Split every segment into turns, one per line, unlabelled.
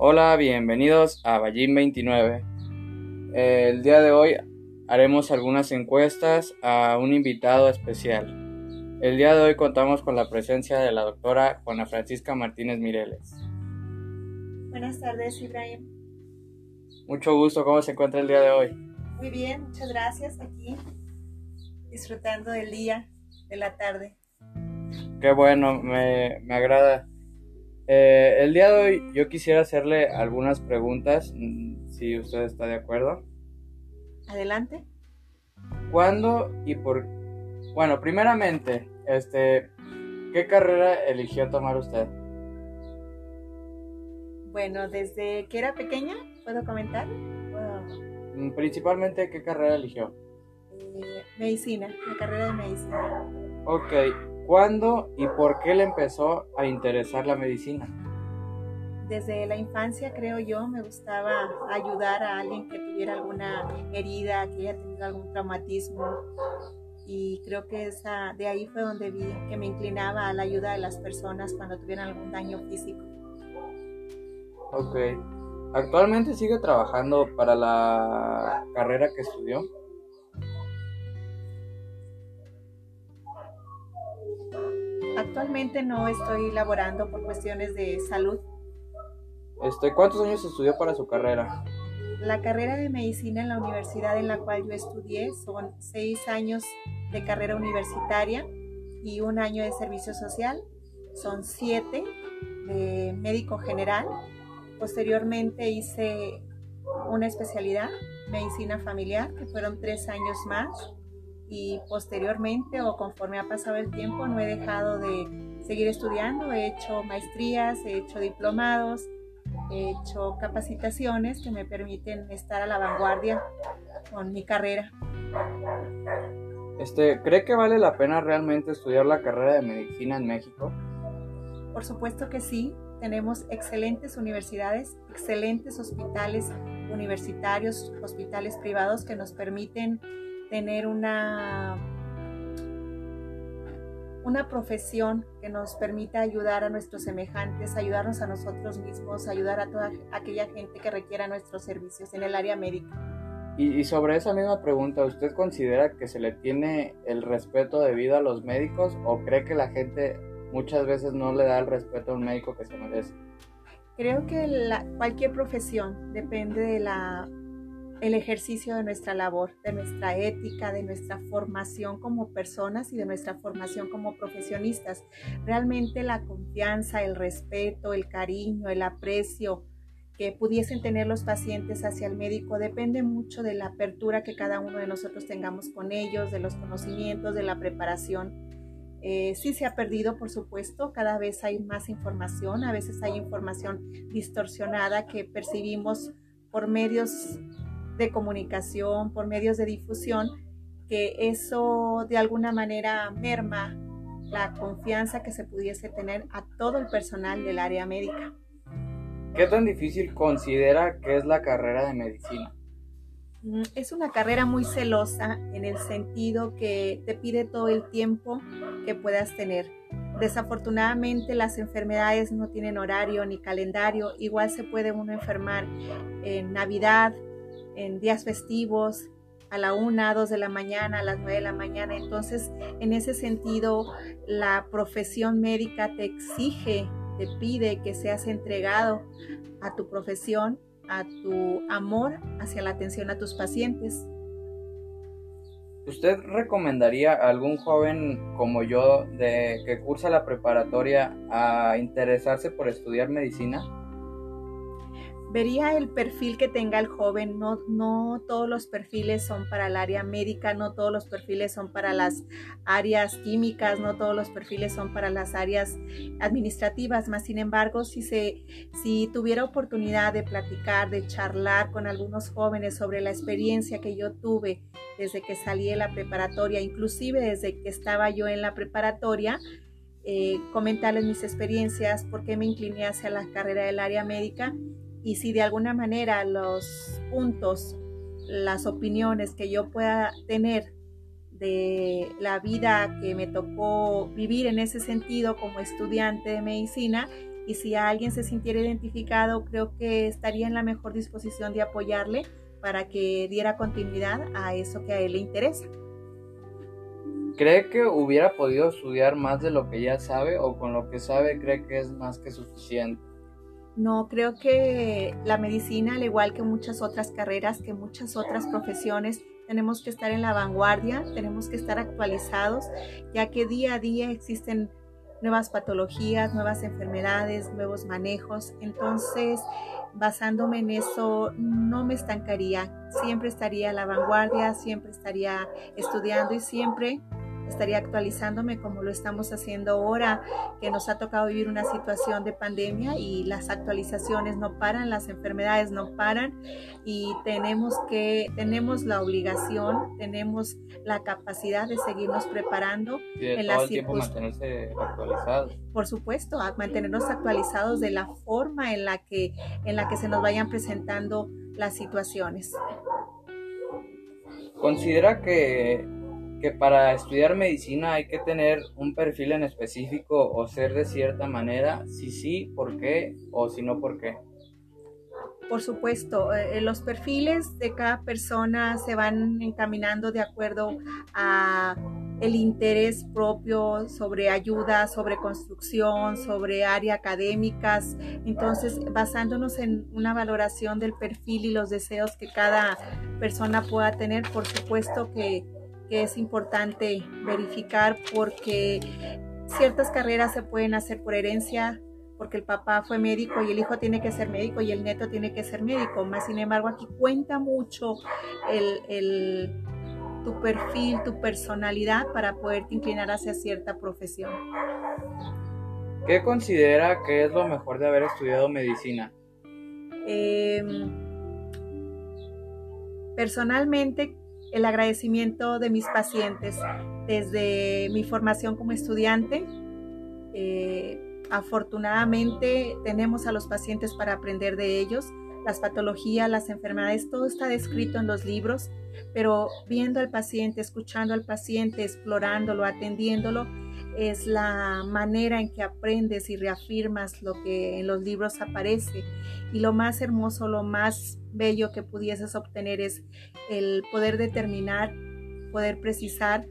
Hola, bienvenidos a Ballín 29. El día de hoy haremos algunas encuestas a un invitado especial. El día de hoy contamos con la presencia de la doctora Juana Francisca Martínez Mireles.
Buenas tardes, Ibrahim.
Mucho gusto, ¿cómo se encuentra el día de hoy?
Muy bien, muchas gracias aquí, disfrutando del día, de la tarde.
Qué bueno, me, me agrada. Eh, el día de hoy yo quisiera hacerle algunas preguntas, mm, si usted está de acuerdo.
Adelante.
¿Cuándo y por... Bueno, primeramente, este, ¿qué carrera eligió tomar usted?
Bueno, desde que era pequeña, ¿puedo comentar?
Mm, Principalmente, ¿qué carrera eligió?
Eh, medicina, la carrera de medicina.
Ok, ¿cuándo y por qué le empezó a interesar la medicina?
Desde la infancia, creo yo, me gustaba ayudar a alguien que tuviera alguna herida, que haya tenido algún traumatismo. Y creo que esa, de ahí fue donde vi que me inclinaba a la ayuda de las personas cuando tuvieran algún daño físico.
Ok. ¿Actualmente sigue trabajando para la carrera que estudió?
Actualmente no estoy laborando por cuestiones de salud.
Este, ¿Cuántos años estudió para su carrera?
La carrera de medicina en la universidad en la cual yo estudié son seis años de carrera universitaria y un año de servicio social. Son siete de médico general. Posteriormente hice una especialidad, medicina familiar, que fueron tres años más. Y posteriormente o conforme ha pasado el tiempo no he dejado de seguir estudiando. He hecho maestrías, he hecho diplomados, he hecho capacitaciones que me permiten estar a la vanguardia con mi carrera.
Este, ¿Cree que vale la pena realmente estudiar la carrera de medicina en México?
Por supuesto que sí. Tenemos excelentes universidades, excelentes hospitales universitarios, hospitales privados que nos permiten tener una, una profesión que nos permita ayudar a nuestros semejantes, ayudarnos a nosotros mismos, ayudar a toda aquella gente que requiera nuestros servicios en el área médica.
Y, y, sobre esa misma pregunta, ¿usted considera que se le tiene el respeto debido a los médicos o cree que la gente muchas veces no le da el respeto a un médico que se merece?
Creo que la, cualquier profesión depende de la el ejercicio de nuestra labor, de nuestra ética, de nuestra formación como personas y de nuestra formación como profesionistas. Realmente la confianza, el respeto, el cariño, el aprecio que pudiesen tener los pacientes hacia el médico depende mucho de la apertura que cada uno de nosotros tengamos con ellos, de los conocimientos, de la preparación. Eh, sí se ha perdido, por supuesto, cada vez hay más información, a veces hay información distorsionada que percibimos por medios de comunicación, por medios de difusión, que eso de alguna manera merma la confianza que se pudiese tener a todo el personal del área médica.
¿Qué tan difícil considera que es la carrera de medicina?
Mm, es una carrera muy celosa en el sentido que te pide todo el tiempo que puedas tener. Desafortunadamente las enfermedades no tienen horario ni calendario. Igual se puede uno enfermar en Navidad, en días festivos, a la una, dos de la mañana, a las nueve de la mañana. Entonces, en ese sentido, la profesión médica te exige, te pide que seas entregado a tu profesión, a tu amor hacia la atención a tus pacientes.
¿Usted recomendaría a algún joven como yo de que cursa la preparatoria a interesarse por estudiar medicina?
Vería el perfil que tenga el joven. No, no todos los perfiles son para el área médica, no todos los perfiles son para las áreas químicas, no todos los perfiles son para las áreas administrativas. Más sin embargo, si, se, si tuviera oportunidad de platicar, de charlar con algunos jóvenes sobre la experiencia que yo tuve desde que salí de la preparatoria, inclusive desde que estaba yo en la preparatoria, eh, comentarles mis experiencias, por qué me incliné hacia la carrera del área médica y si de alguna manera los puntos, las opiniones que yo pueda tener de la vida que me tocó vivir en ese sentido como estudiante de medicina y si alguien se sintiera identificado, creo que estaría en la mejor disposición de apoyarle para que diera continuidad a eso que a él le interesa.
¿Cree que hubiera podido estudiar más de lo que ya sabe o con lo que sabe cree que es más que suficiente?
No, creo que la medicina, al igual que muchas otras carreras, que muchas otras profesiones, tenemos que estar en la vanguardia, tenemos que estar actualizados, ya que día a día existen nuevas patologías, nuevas enfermedades, nuevos manejos. Entonces, basándome en eso, no me estancaría. Siempre estaría a la vanguardia, siempre estaría estudiando y siempre estaría actualizándome como lo estamos haciendo ahora, que nos ha tocado vivir una situación de pandemia y las actualizaciones no paran, las enfermedades no paran y tenemos que, tenemos la obligación, tenemos la capacidad de seguirnos preparando
en las mantenerse actualizados.
Por supuesto, a mantenernos actualizados de la forma en la que, en la que se nos vayan presentando las situaciones.
Considera que que para estudiar medicina hay que tener un perfil en específico o ser de cierta manera, si sí, por qué o si no, por qué.
Por supuesto, eh, los perfiles de cada persona se van encaminando de acuerdo a el interés propio sobre ayuda, sobre construcción, sobre área académicas. Entonces, basándonos en una valoración del perfil y los deseos que cada persona pueda tener, por supuesto que que es importante verificar porque ciertas carreras se pueden hacer por herencia, porque el papá fue médico y el hijo tiene que ser médico y el nieto tiene que ser médico. Más sin embargo, aquí cuenta mucho el, tu perfil, tu personalidad para poderte inclinar hacia cierta profesión.
¿Qué considera que es lo mejor de haber estudiado medicina?
Em, personalmente el agradecimiento de mis pacientes desde mi formación como estudiante. Eh, afortunadamente tenemos a los pacientes para aprender de ellos. Las patologías, las enfermedades, todo está descrito en los libros, pero viendo al paciente, escuchando al paciente, explorándolo, atendiéndolo, es la manera en que aprendes y reafirmas lo que en los libros aparece. Y lo más hermoso, lo más bello que pudieses obtener es el poder determinar, poder precisar,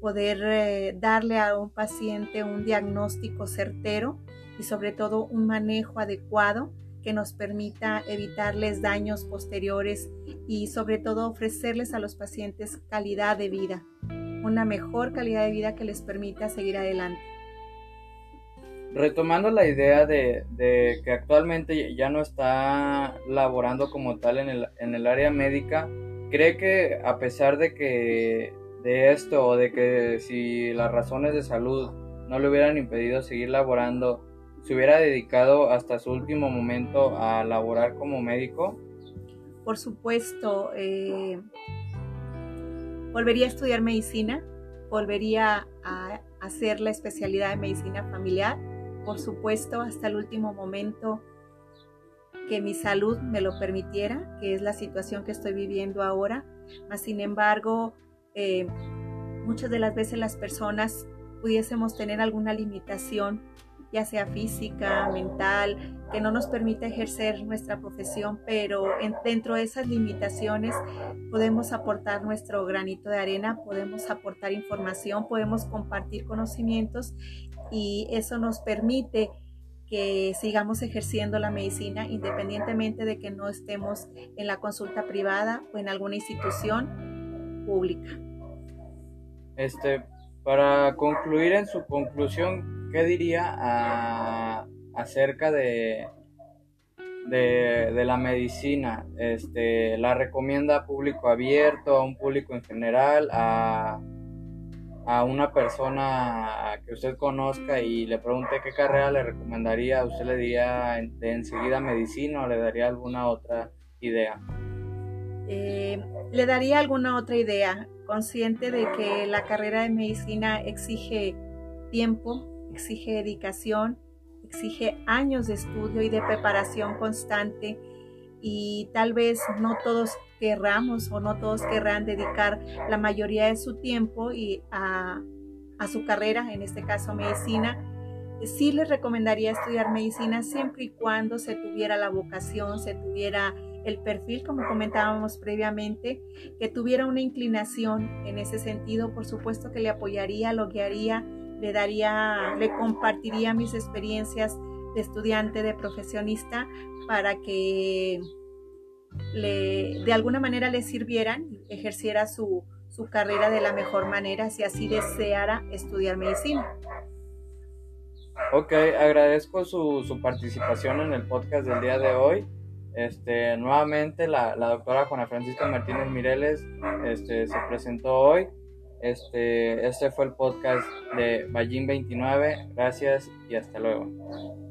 poder eh, darle a un paciente un diagnóstico certero y sobre todo un manejo adecuado que nos permita evitarles daños posteriores y sobre todo ofrecerles a los pacientes calidad de vida una mejor calidad de vida que les permita seguir adelante.
Retomando la idea de, que actualmente ya no está laborando como tal en el, en el área médica, ¿cree que a pesar de que de esto o de que si las razones de salud no le hubieran impedido seguir laborando, se hubiera dedicado hasta su último momento a laborar como médico?
Por supuesto, eh, volvería a estudiar medicina, volvería a hacer la especialidad de medicina familiar, por supuesto, hasta el último momento que mi salud me lo permitiera, que es la situación que estoy viviendo ahora. Mas, sin embargo, eh, muchas de las veces las personas pudiésemos tener alguna limitación ya sea física, mental, que no nos permite ejercer nuestra profesión, pero dentro de esas limitaciones podemos aportar nuestro granito de arena, podemos aportar información, podemos compartir conocimientos y eso nos permite que sigamos ejerciendo la medicina independientemente de que no estemos en la consulta privada o en alguna institución pública.
Este, para concluir en su conclusión, ¿qué diría acerca de, de, la medicina? Este, ¿La recomienda a público abierto, a un público en general, a, a una persona que usted conozca y le pregunte qué carrera le recomendaría? ¿Usted le diría de enseguida medicina o le daría alguna otra idea?
Eh, le daría alguna otra idea consciente de que la carrera de medicina exige tiempo, exige dedicación, exige años de estudio y de preparación constante y tal vez no todos querramos o no todos querrán dedicar la mayoría de su tiempo y a, a su carrera, en este caso medicina. sí les recomendaría estudiar medicina siempre y cuando se tuviera la vocación, se tuviera el perfil, como comentábamos previamente, que tuviera una inclinación en ese sentido, por supuesto que le apoyaría, lo guiaría, le daría, le compartiría mis experiencias de estudiante, de profesionista, para que le, de alguna manera le sirvieran, ejerciera su, su carrera de la mejor manera si así deseara estudiar medicina.
Ok, agradezco su, su, participación en el podcast del día de hoy. Este, nuevamente la, la doctora Juana Francisca Martínez Mireles este, se presentó hoy. Este, este fue el podcast de Ballín 29. Gracias y hasta luego.